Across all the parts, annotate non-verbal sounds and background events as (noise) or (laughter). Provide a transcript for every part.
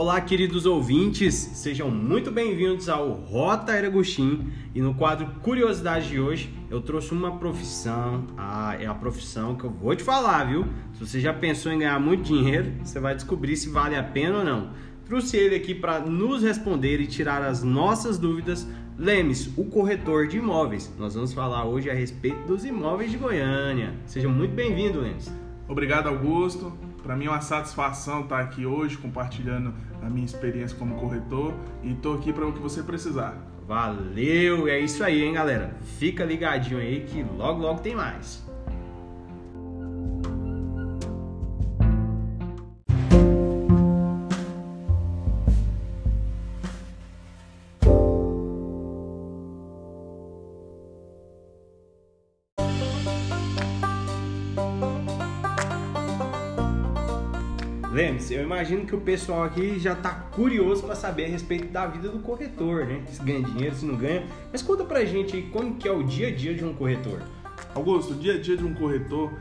Olá, queridos ouvintes, sejam muito bem-vindos ao Rota Eragostim e no quadro Curiosidade de hoje eu trouxe uma profissão, ah, é a profissão que eu vou te falar, viu? Se você já pensou em ganhar muito dinheiro, você vai descobrir se vale a pena ou não. Trouxe ele aqui para nos responder e tirar as nossas dúvidas. Lemes, o corretor de imóveis. Nós vamos falar hoje a respeito dos imóveis de Goiânia. Seja muito bem-vindo, Lemes. Obrigado, Augusto. Para mim é uma satisfação estar aqui hoje compartilhando a minha experiência como corretor e estou aqui para o que você precisar. Valeu! É isso aí, hein, galera? Fica ligadinho aí que logo logo tem mais. Imagino que o pessoal aqui já está curioso para saber a respeito da vida do corretor, né? Se ganha dinheiro, se não ganha. Mas conta pra gente aí como que é o dia a dia de um corretor. Augusto, o dia a dia de um corretor,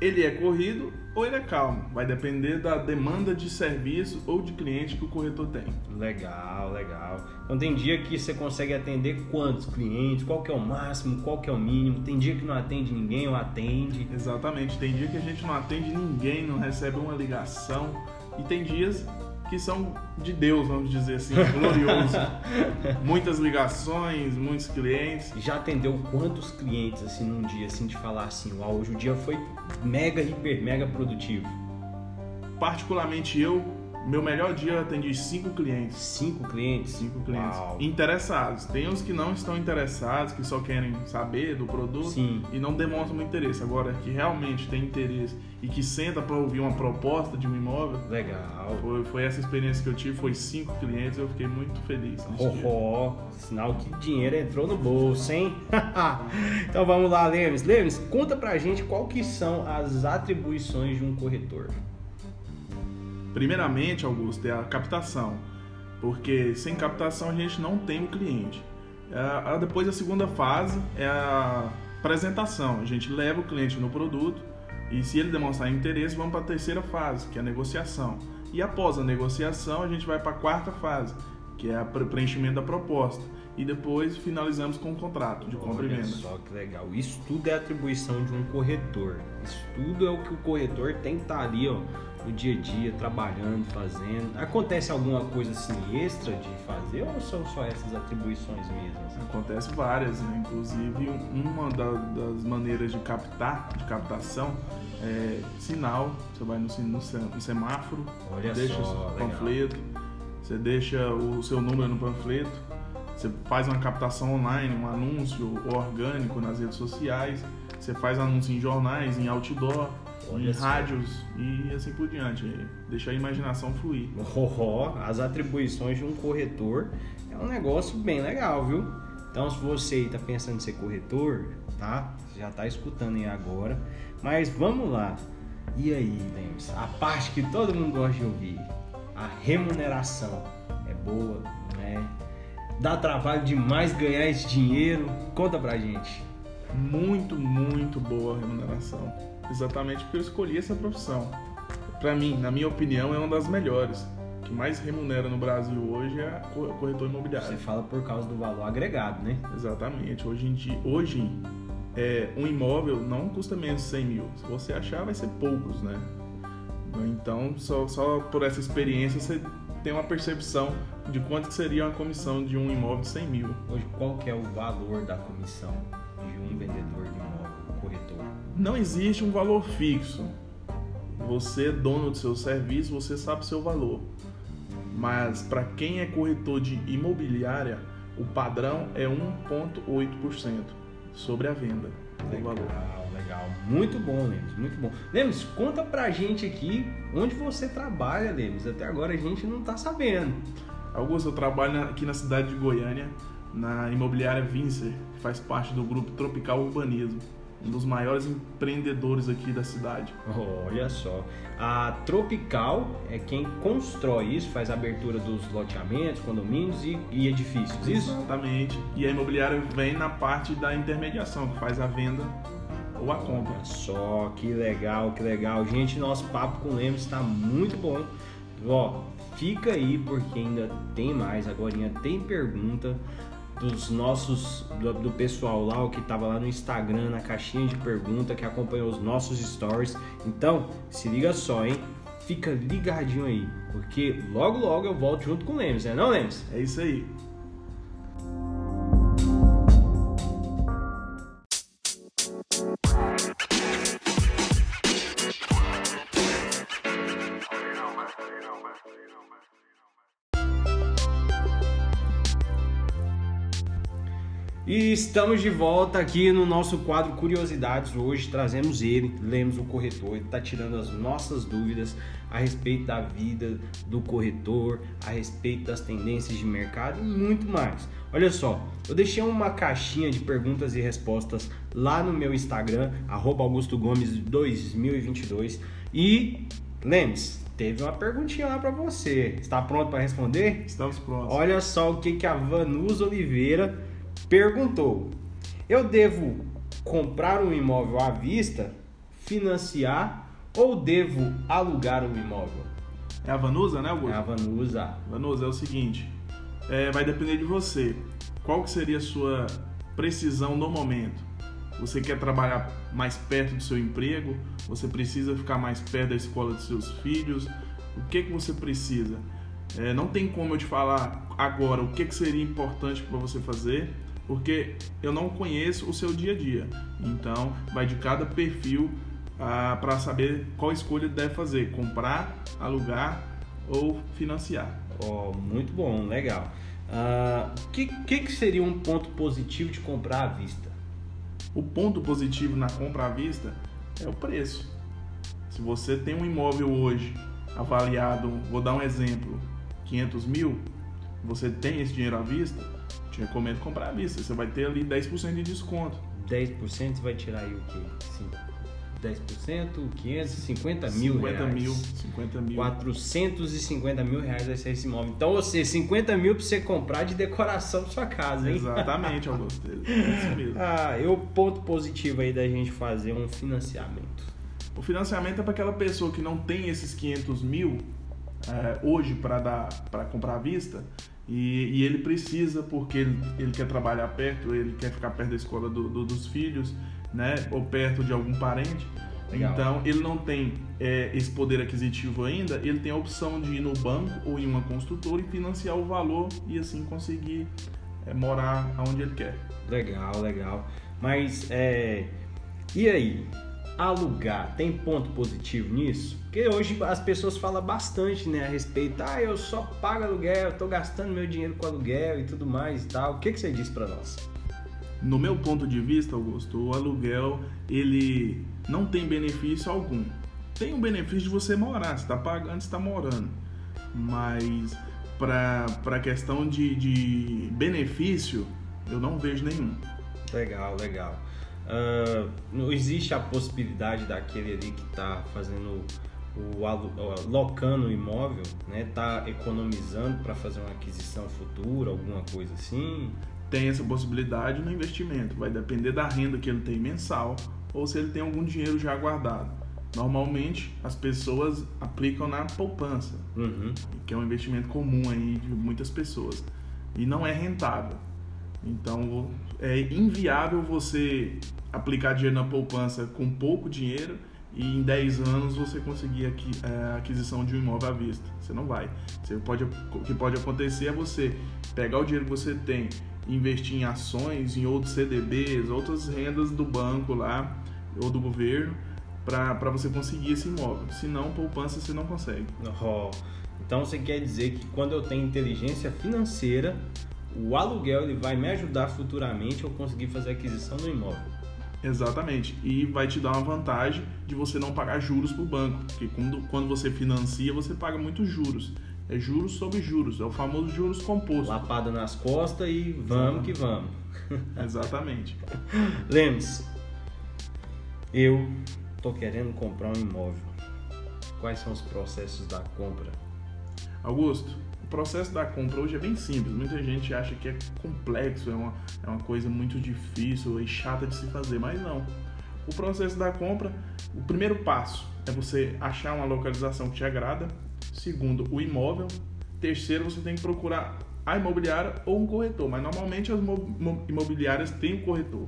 ele é corrido ou ele é calmo. Vai depender da demanda de serviço ou de cliente que o corretor tem. Legal, legal. Então tem dia que você consegue atender quantos clientes, qual que é o máximo, qual que é o mínimo. Tem dia que não atende ninguém ou atende. Exatamente. Tem dia que a gente não atende ninguém, não recebe uma ligação. E tem dias que são de Deus, vamos dizer assim, (laughs) glorioso. Muitas ligações, muitos clientes. Já atendeu quantos clientes assim num dia, assim, de falar assim, uau, hoje o dia foi mega, hiper, mega produtivo? Particularmente eu, meu melhor dia eu atendi cinco clientes. Cinco clientes? Cinco clientes. Uau. Interessados. Tem uns que não estão interessados, que só querem saber do produto Sim. e não demonstram muito interesse. Agora, que realmente tem interesse e que senta para ouvir uma proposta de um imóvel, Legal. foi, foi essa experiência que eu tive. Foi cinco clientes, eu fiquei muito feliz. dia. Roró, sinal que dinheiro entrou no bolso, hein? (laughs) então vamos lá, Lemes. Lemes, conta pra gente qual que são as atribuições de um corretor. Primeiramente, Augusto, é a captação, porque sem captação a gente não tem o cliente. É, depois a segunda fase é a apresentação. A gente leva o cliente no produto e se ele demonstrar interesse, vamos para a terceira fase, que é a negociação. E após a negociação, a gente vai para a quarta fase, que é o preenchimento da proposta. E depois finalizamos com o contrato de compra e Olha venda. só que legal. Isso tudo é atribuição de um corretor. Isso tudo é o que o corretor tem que estar ali, ó, no dia a dia, trabalhando, fazendo. Acontece alguma coisa assim extra de fazer ou são só essas atribuições mesmas? Acontece várias, né? inclusive uma da- das maneiras de captar, de captação, é sinal. Você vai no, no sem- no semáforo, Olha deixa só, o legal. panfleto, você deixa o seu número no panfleto, você faz uma captação online, um anúncio orgânico nas redes sociais, você faz anúncio em jornais, em outdoor, Olha em só. rádios e assim por diante. Deixa a imaginação fluir. Roró, as atribuições de um corretor é um negócio bem legal, viu? Então, se você está pensando em ser corretor, tá? Você já está escutando aí agora. Mas vamos lá. E aí, Lemos? A parte que todo mundo gosta de ouvir. A remuneração é boa, não é? Dá trabalho demais ganhar esse dinheiro? Conta pra gente. muito, muito boa remuneração. Exatamente porque eu escolhi essa profissão. Para mim, na minha opinião, é uma das melhores. O que mais remunera no Brasil hoje é a co- corretor Você imobiliário. fala por causa do valor agregado, né? Exatamente. Hoje em dia, hoje, é, um imóvel não custa menos de 100 mil. Se você achar, vai ser poucos, né? Então, só, só por essa experiência, você tem uma percepção de quanto que seria uma comissão de um imóvel de 100 mil. Hoje, qual que é o valor da comissão de um vendedor de imóvel, corretor? Não existe um valor fixo. Você é dono do seu serviço, você sabe o seu valor. Mas para quem é corretor de imobiliária, o padrão é 1,8% sobre a venda do valor. Legal. Muito bom, Lemos, muito bom. Lemos, conta pra gente aqui onde você trabalha, Lemos. Até agora a gente não tá sabendo. Augusto, eu trabalho aqui na cidade de Goiânia, na imobiliária Vincer, que faz parte do grupo Tropical Urbanismo, um dos maiores empreendedores aqui da cidade. Olha só. A Tropical é quem constrói isso, faz a abertura dos loteamentos, condomínios e, e edifícios. Isso? Exatamente. E a imobiliária vem na parte da intermediação, que faz a venda ou a compra. Olha só, que legal, que legal. Gente, nosso papo com o Lemos está muito bom. Ó, fica aí porque ainda tem mais, agora tem pergunta dos nossos do, do, pessoal lá, o que tava lá no Instagram, na caixinha de pergunta, que acompanhou os nossos stories. Então, se liga só, hein? Fica ligadinho aí, porque logo logo eu volto junto com o Lemes, né não, Lemes? É isso aí. E estamos de volta aqui no nosso quadro Curiosidades. Hoje trazemos ele, Lemos o corretor, ele está tirando as nossas dúvidas a respeito da vida do corretor, a respeito das tendências de mercado e muito mais. Olha só, eu deixei uma caixinha de perguntas e respostas lá no meu Instagram, AugustoGomes2022 e Lemos, teve uma perguntinha lá para você. Está pronto para responder? Estamos prontos. Olha só o que, que a Vanus Oliveira perguntou: eu devo comprar um imóvel à vista, financiar ou devo alugar um imóvel? É a Vanusa, né, Augusto? É a Vanusa. Vanusa, é o seguinte, é, vai depender de você. Qual que seria a sua precisão no momento? Você quer trabalhar mais perto do seu emprego? Você precisa ficar mais perto da escola dos seus filhos? O que, que você precisa? É, não tem como eu te falar agora o que, que seria importante para você fazer, porque eu não conheço o seu dia a dia. Então, vai de cada perfil ah, para saber qual escolha deve fazer: comprar, alugar ou financiar. Oh, muito bom, legal. O uh, ah, que, que, que seria um ponto positivo de comprar à vista? O ponto positivo na compra à vista é o preço. Se você tem um imóvel hoje avaliado, vou dar um exemplo, 500 mil, você tem esse dinheiro à vista, te recomendo comprar à vista. Você vai ter ali 10% de desconto. 10% você vai tirar aí o quê? Sim. 10%, 550 mil 50 reais. mil, 50 mil. 450 mil reais vai ser esse imóvel. Então, você, 50 mil para você comprar de decoração para sua casa, hein? Exatamente, (laughs) Augusto. É isso mesmo. ah, e o ponto positivo aí da gente fazer um financiamento? O financiamento é para aquela pessoa que não tem esses 500 mil é, hoje para comprar à vista e, e, ele precisa porque ele, ele, quer trabalhar perto, ele quer ficar perto da escola do, do, dos filhos, né? Ou perto de algum parente. Legal. Então ele não tem é, esse poder aquisitivo ainda, ele tem a opção de ir no banco ou em uma construtora e financiar o valor e assim conseguir é, morar onde ele quer. Legal, legal. Mas é, e aí? Alugar, tem ponto positivo nisso? Porque hoje as pessoas falam bastante né, a respeito, ah, eu só pago aluguel, eu tô gastando meu dinheiro com aluguel e tudo mais e tal. O que, que você diz para nós? No meu ponto de vista, Augusto, o aluguel ele não tem benefício algum. Tem o um benefício de você morar, você está pagando, está morando. Mas para a questão de, de benefício, eu não vejo nenhum. Legal, legal. Uh, não existe a possibilidade daquele ali que está fazendo o alocando o imóvel, né, tá economizando para fazer uma aquisição futura, alguma coisa assim? Tem essa possibilidade no investimento, vai depender da renda que ele tem mensal ou se ele tem algum dinheiro já guardado. Normalmente as pessoas aplicam na poupança, uhum. que é um investimento comum aí de muitas pessoas e não é rentável. Então é inviável você aplicar dinheiro na poupança com pouco dinheiro e em 10 anos você conseguir é, a aquisição de um imóvel à vista. Você não vai. Você pode, o que pode acontecer é você pegar o dinheiro que você tem investir em ações, em outros CDBs, outras rendas do banco lá ou do governo para você conseguir esse imóvel. Se não, poupança você não consegue. Oh, então você quer dizer que quando eu tenho inteligência financeira, o aluguel ele vai me ajudar futuramente a conseguir fazer a aquisição do imóvel. Exatamente. E vai te dar uma vantagem de você não pagar juros para o banco. Porque quando, quando você financia, você paga muitos juros. É juros sobre juros. É o famoso juros composto. Lapada nas costas e vamos que vamos. (laughs) Exatamente. Lemes, eu tô querendo comprar um imóvel. Quais são os processos da compra? Augusto, processo da compra hoje é bem simples. Muita gente acha que é complexo, é uma, é uma coisa muito difícil e chata de se fazer, mas não. O processo da compra, o primeiro passo é você achar uma localização que te agrada. Segundo, o imóvel. Terceiro, você tem que procurar a imobiliária ou um corretor, mas normalmente as imobiliárias têm um corretor.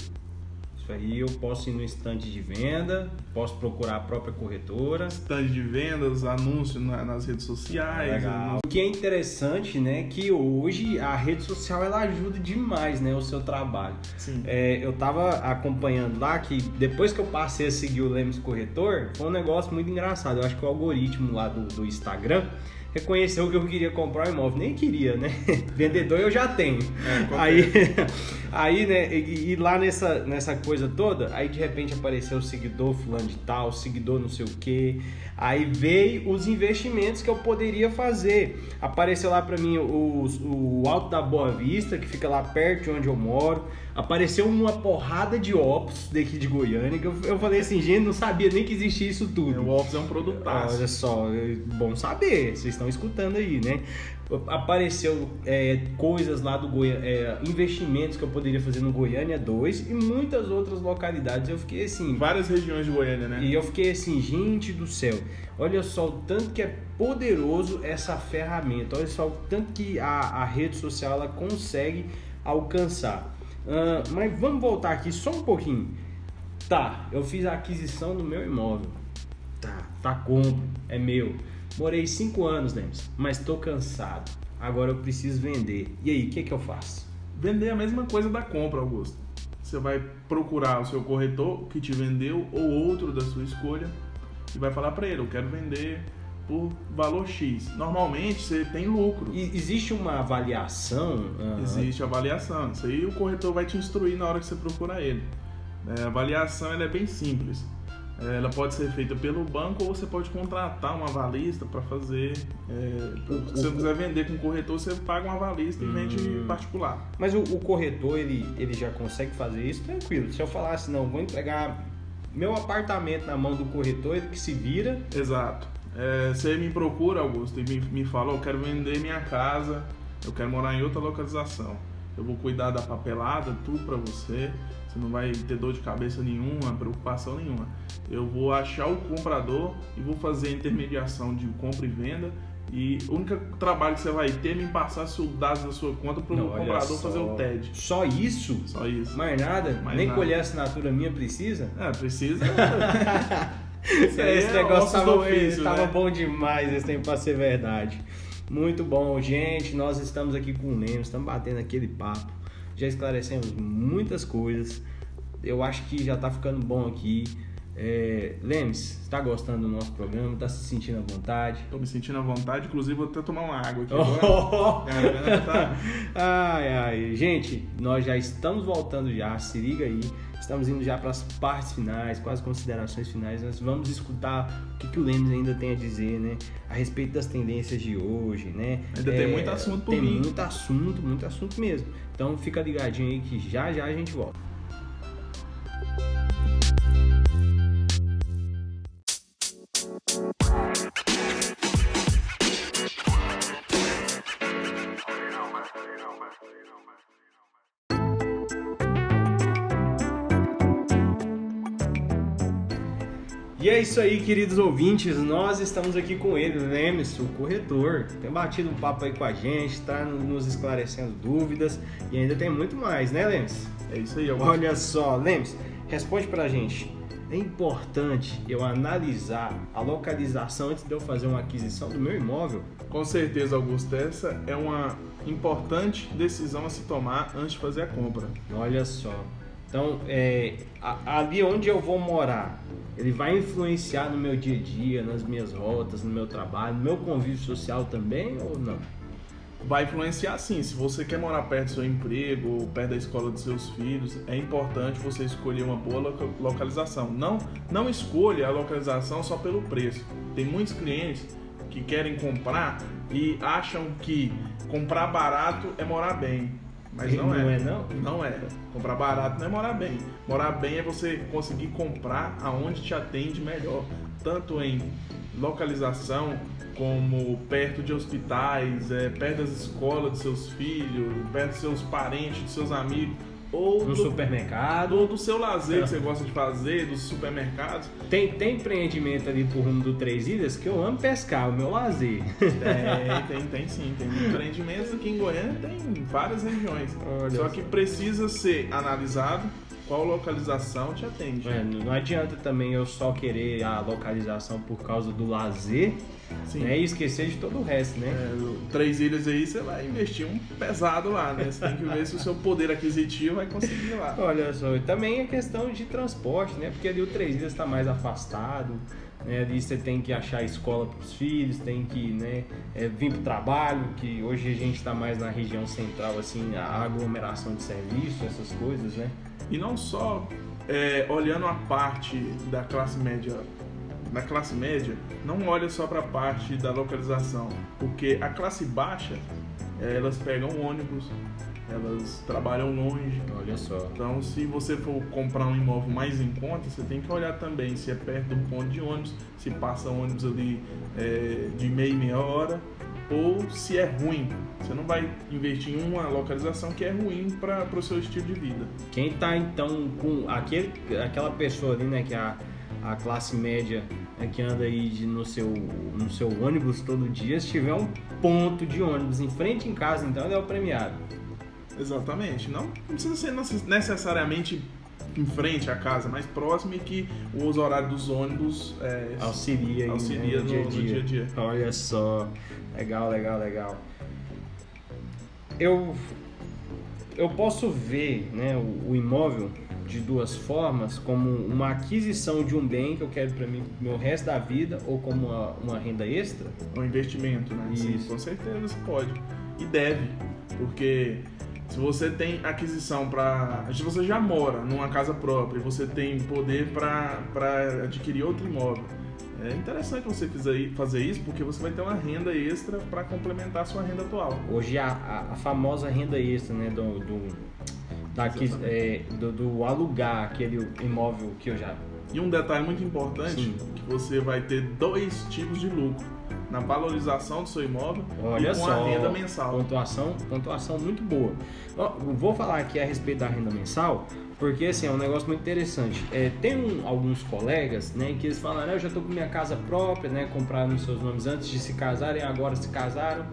Isso aí eu posso ir no estande de venda, posso procurar a própria corretora. Estande de vendas, anúncio nas redes sociais. Legal. O que é interessante, né, que hoje a rede social ela ajuda demais, né, o seu trabalho. Sim. É, eu tava acompanhando lá que depois que eu passei a seguir o Lemes Corretor, foi um negócio muito engraçado. Eu acho que o algoritmo lá do, do Instagram reconheceu que eu queria comprar um imóvel. Nem queria, né? (laughs) Vendedor eu já tenho. É, aí, (laughs) aí, né, e, e, lá nessa, nessa coisa toda, aí de repente apareceu o seguidor fulano de tal, seguidor não sei o quê. Aí veio os investimentos que eu poderia fazer. Apareceu lá para mim o, o Alto da Boa Vista, que fica lá perto de onde eu moro. Apareceu uma porrada de Opus daqui de Goiânia. Que eu, eu falei assim, gente, não sabia nem que existia isso tudo. O Opus é um produto. Olha só, é bom saber. Vocês estão escutando aí, né? apareceu é, coisas lá do Goiânia, é, investimentos que eu poderia fazer no Goiânia 2 e muitas outras localidades. Eu fiquei assim. Várias regiões de Goiânia, né? E eu fiquei assim, gente do céu, olha só o tanto que é poderoso essa ferramenta, olha só o tanto que a, a rede social ela consegue alcançar. Uh, mas vamos voltar aqui só um pouquinho. Tá, eu fiz a aquisição do meu imóvel. Tá, tá compro, é meu Morei cinco anos, Demis, mas estou cansado. Agora eu preciso vender. E aí, o que, que eu faço? Vender é a mesma coisa da compra, Augusto. Você vai procurar o seu corretor que te vendeu ou outro da sua escolha e vai falar para ele: eu quero vender por valor X. Normalmente você tem lucro. E existe uma avaliação? Uhum. Existe avaliação. Isso aí o corretor vai te instruir na hora que você procura ele. É, a avaliação ela é bem simples. É, ela pode ser feita pelo banco ou você pode contratar uma avalista para fazer. É, se você quiser vender com corretor, você paga uma avalista e vende hum. particular. Mas o, o, corretor ele, ele já consegue fazer isso tranquilo. Se eu falasse, não, vou entregar meu apartamento na mão do corretor, ele que se vira. Exato. É, você me procura, Augusto, e me, me fala: eu quero vender minha casa, eu quero morar em outra localização. Eu vou cuidar da papelada, tudo para você. Você não vai ter dor de cabeça nenhuma, preocupação nenhuma. Eu vou achar o comprador e vou fazer a intermediação de compra e venda. E o único trabalho que você vai ter é me passar os dados da sua conta para o comprador fazer o TED. Só isso? Só isso. Mais nada? Mais Nem nada. colher a assinatura minha precisa? É, precisa. (laughs) esse, esse é negócio estava né? bom demais, esse tempo para ser verdade. Muito bom, gente. Nós estamos aqui com o Lemos, estamos batendo aquele papo já esclarecemos muitas coisas. Eu acho que já está ficando bom aqui. É, Lemes, está gostando do nosso programa? Está se sentindo à vontade? Estou me sentindo à vontade, inclusive vou até tomar uma água aqui (laughs) agora. tá... ai, ai. Gente, nós já estamos voltando já, se liga aí. Estamos indo já para as partes finais, com as considerações finais. Nós vamos escutar o que, que o Lemes ainda tem a dizer, né? A respeito das tendências de hoje, né? Ainda é, tem muito assunto por Tem mim. muito assunto, muito assunto mesmo. Então fica ligadinho aí que já já a gente volta. E é isso aí, queridos ouvintes. Nós estamos aqui com ele, Lemes, o corretor. Tem batido um papo aí com a gente, está nos esclarecendo dúvidas e ainda tem muito mais, né, Lemes? É isso aí, Augusto. Olha só, Lemes, responde pra gente. É importante eu analisar a localização antes de eu fazer uma aquisição do meu imóvel? Com certeza, Augusto. Essa é uma importante decisão a se tomar antes de fazer a compra. Olha só. Então, é, ali onde eu vou morar, ele vai influenciar no meu dia a dia, nas minhas rotas, no meu trabalho, no meu convívio social também ou não? Vai influenciar sim. Se você quer morar perto do seu emprego ou perto da escola dos seus filhos, é importante você escolher uma boa localização. Não, não escolha a localização só pelo preço. Tem muitos clientes que querem comprar e acham que comprar barato é morar bem. Mas não, não é. é. não? Não é. Comprar barato não é morar bem. Morar bem é você conseguir comprar aonde te atende melhor, tanto em localização como perto de hospitais, é, perto das escolas dos seus filhos, perto dos seus parentes, dos seus amigos, ou no do, supermercado. do, do seu lazer que você gosta de fazer, dos supermercados. Tem, tem empreendimento ali por rumo do Três Ilhas que eu amo pescar, o meu lazer. Tem, (laughs) tem, tem sim. Tem empreendimentos aqui em Goiânia, tem em várias regiões. Olha só. que precisa ser analisado qual localização te atende. É, não adianta também eu só querer a localização por causa do lazer Sim. né, e esquecer de todo o resto, né? É, Três Ilhas aí, você vai investir um pesado lá, né? Você tem que ver se o seu poder aquisitivo vai conseguir ir lá. Olha só, e também a questão de transporte, né? Porque ali o Três Ilhas está mais afastado, né? Ali você tem que achar escola para os filhos, tem que né, é, vir para o trabalho, que hoje a gente está mais na região central, assim, a aglomeração de serviço, essas coisas, né? E não só é, olhando a parte da classe média, na classe média, não olha só para a parte da localização, porque a classe baixa, é, elas pegam ônibus, elas trabalham longe. Olha só. Então, se você for comprar um imóvel mais em conta, você tem que olhar também se é perto de um ponto de ônibus, se passa ônibus ali é, de meia e meia hora, ou se é ruim. Você não vai investir em uma localização que é ruim para o seu estilo de vida. Quem tá então com aquele, aquela pessoa ali, né, que é a, a classe média né, que anda aí de- no, seu, no seu ônibus todo dia, se tiver um ponto de ônibus em frente em casa, então ele é o premiado. Exatamente. Não, não precisa ser necess- necessariamente em frente à casa, mais próximo e que os horários dos ônibus é, Auxilia, aí, auxilia né, no, no dia a dia. Olha só, legal, legal, legal. Eu eu posso ver, né, o, o imóvel de duas formas, como uma aquisição de um bem que eu quero para mim meu resto da vida ou como uma, uma renda extra. Um investimento, né? Sim, Isso. com certeza você pode. E deve, porque se você tem aquisição para. Se você já mora numa casa própria e você tem poder para adquirir outro imóvel, é interessante você fazer isso porque você vai ter uma renda extra para complementar a sua renda atual. Hoje a, a, a famosa renda extra, né, do do, da é, do, do alugar aquele imóvel que eu já E um detalhe muito importante, Sim. que você vai ter dois tipos de lucro. Na valorização do seu imóvel Olha e com só, a renda mensal. Pontuação, pontuação muito boa. Vou falar aqui a respeito da renda mensal, porque assim, é um negócio muito interessante. É, tem um- alguns colegas, né, que eles falam, "Ah, eu já tô com minha casa própria, né, compraram seus nomes antes de se casarem, agora se casaram.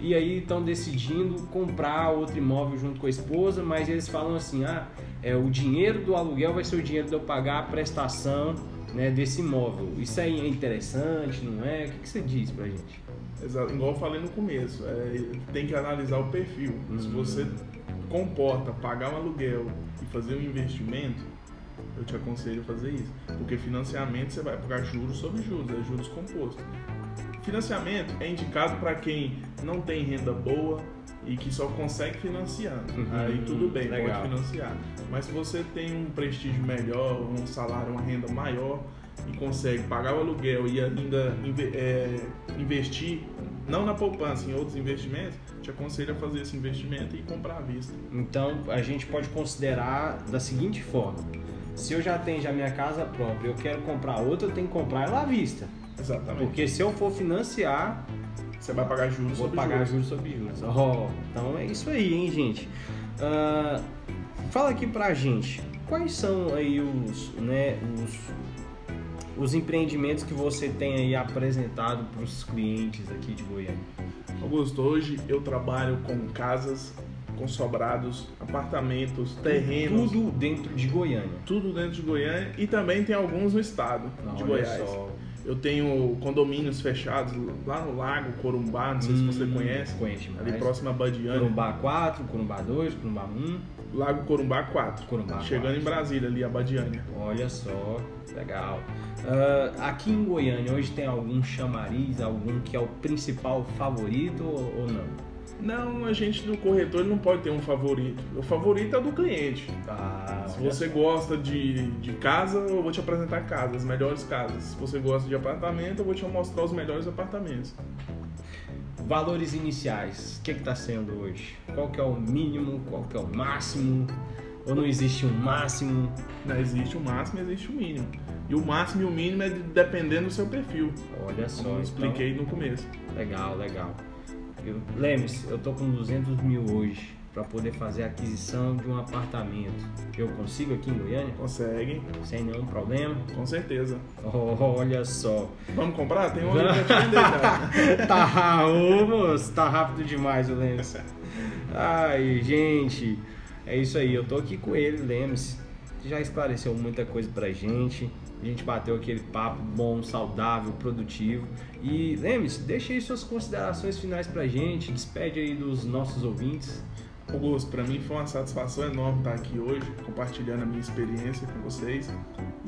E aí estão decidindo comprar outro imóvel junto com a esposa, mas eles falam assim, ah, é, o dinheiro do aluguel vai ser o dinheiro de eu pagar a prestação né, desse imóvel. Isso aí é interessante, não é? O que, que você diz pra gente? Exato, igual eu falei no começo, é, tem que analisar o perfil. Se Uhum. você comporta pagar um aluguel fazer um investimento, eu te aconselho a fazer isso. Porque financiamento você vai pagar juros sobre juros, é juros compostos. Financiamento é indicado para quem não tem renda boa e que só consegue financiando. Uhum, Aí tudo bem, legal. pode financiar. Mas se você tem um prestígio melhor, um salário, uma renda maior e consegue pagar o aluguel e ainda é, investir, não na poupança, em outros investimentos, te aconselho a fazer esse investimento e comprar à vista. Então a gente pode considerar da seguinte forma: se eu já tenho já minha casa própria, eu quero comprar outra, eu tenho que comprar ela à vista. Exatamente. Porque se eu for financiar, Você vai pagar juros vou sobre pagar juros. juros sobre juros. Ó, então é isso aí, hein, gente. Ah, fala aqui pra gente, quais são aí os, né, os, os empreendimentos que você tem aí apresentado para os clientes aqui de Goiânia? Augusto, hoje eu trabalho com casas, com sobrados, apartamentos, terrenos, tudo, Tudo dentro de Goiânia. dentro de Goiânia e também tem alguns no estado de Olha Goiás. só. Eu tenho condomínios fechados lá no Lago Corumbá, não sei se você Hum, conhece, Conhece demais. ali próximo a Badiane. Corumbá 4, Corumbá 2, Corumbá 1. Lago Corumbá 4, Corumbá chegando 4. em Brasília, ali a Badiânia. Olha só, legal. Ah, aqui em Goiânia, hoje tem algum chamariz, algum que é o principal favorito ou, não? Não, a gente do corretor não pode ter um favorito. O favorito é o do cliente. Ah, Se você só. gosta de, de casa, eu vou te apresentar casas, as melhores casas. Se você gosta de apartamento, eu vou te mostrar os melhores apartamentos. Valores iniciais, o que está sendo hoje? Qual que é o mínimo, qual que é o máximo? Ou não existe um máximo? Não existe o máximo e existe o mínimo. E o máximo e o mínimo é de- dependendo do seu perfil, Olha só, como eu então- expliquei no começo. Legal, legal. Lemes, eu tô com 200 mil hoje. Para poder fazer a aquisição de um apartamento. Eu consigo aqui em Goiânia? Consegue. Sem nenhum problema? Com certeza. olha só. Vamos comprar? Tem um pra te vender tá, ô, moço, tá rápido demais o Lemos. Ai, gente, é isso aí. Eu tô aqui com ele, Lemos. Já esclareceu muita coisa pra gente. A gente bateu aquele papo bom, saudável, produtivo. E Lemes, deixa aí suas considerações finais pra gente, despede aí dos nossos ouvintes. Augusto, para mim foi uma satisfação enorme estar aqui hoje, compartilhando a minha experiência com vocês.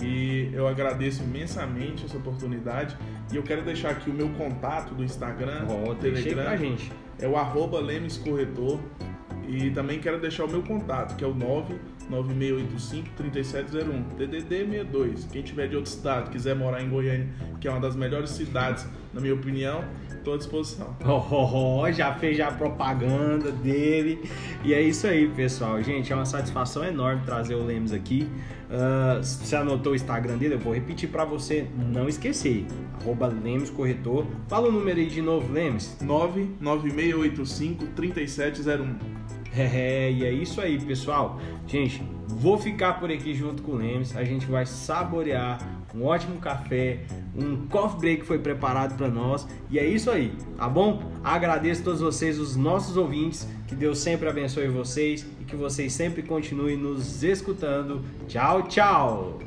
E eu agradeço imensamente essa oportunidade. E eu quero deixar aqui o meu contato do Instagram, oh, Telegram. Pra gente. É o arroba Lemes Corretor. E também quero deixar o meu contato, que é o 99685-3701, DDD 62. Quem tiver de outro estado, quiser morar em Goiânia, que é uma das melhores cidades, na minha opinião, estou à disposição. Oh, (laughs) oh, oh, já fez já a propaganda dele. E é isso aí, pessoal. Gente, é uma satisfação enorme trazer o Lemes aqui. Uh, você anotou o Instagram dele? Eu vou repetir para você não esquecer. Arroba Lemes Corretor. Fala o número aí de novo, Lemes. 99685-3701. É, e é isso aí, pessoal. Gente, vou ficar por aqui junto com o Lemes. A gente vai saborear um ótimo café, um coffee break foi preparado para nós e é isso aí, tá bom? Agradeço a todos vocês, os nossos ouvintes, que Deus sempre abençoe vocês e que vocês sempre continuem nos escutando. Tchau, tchau!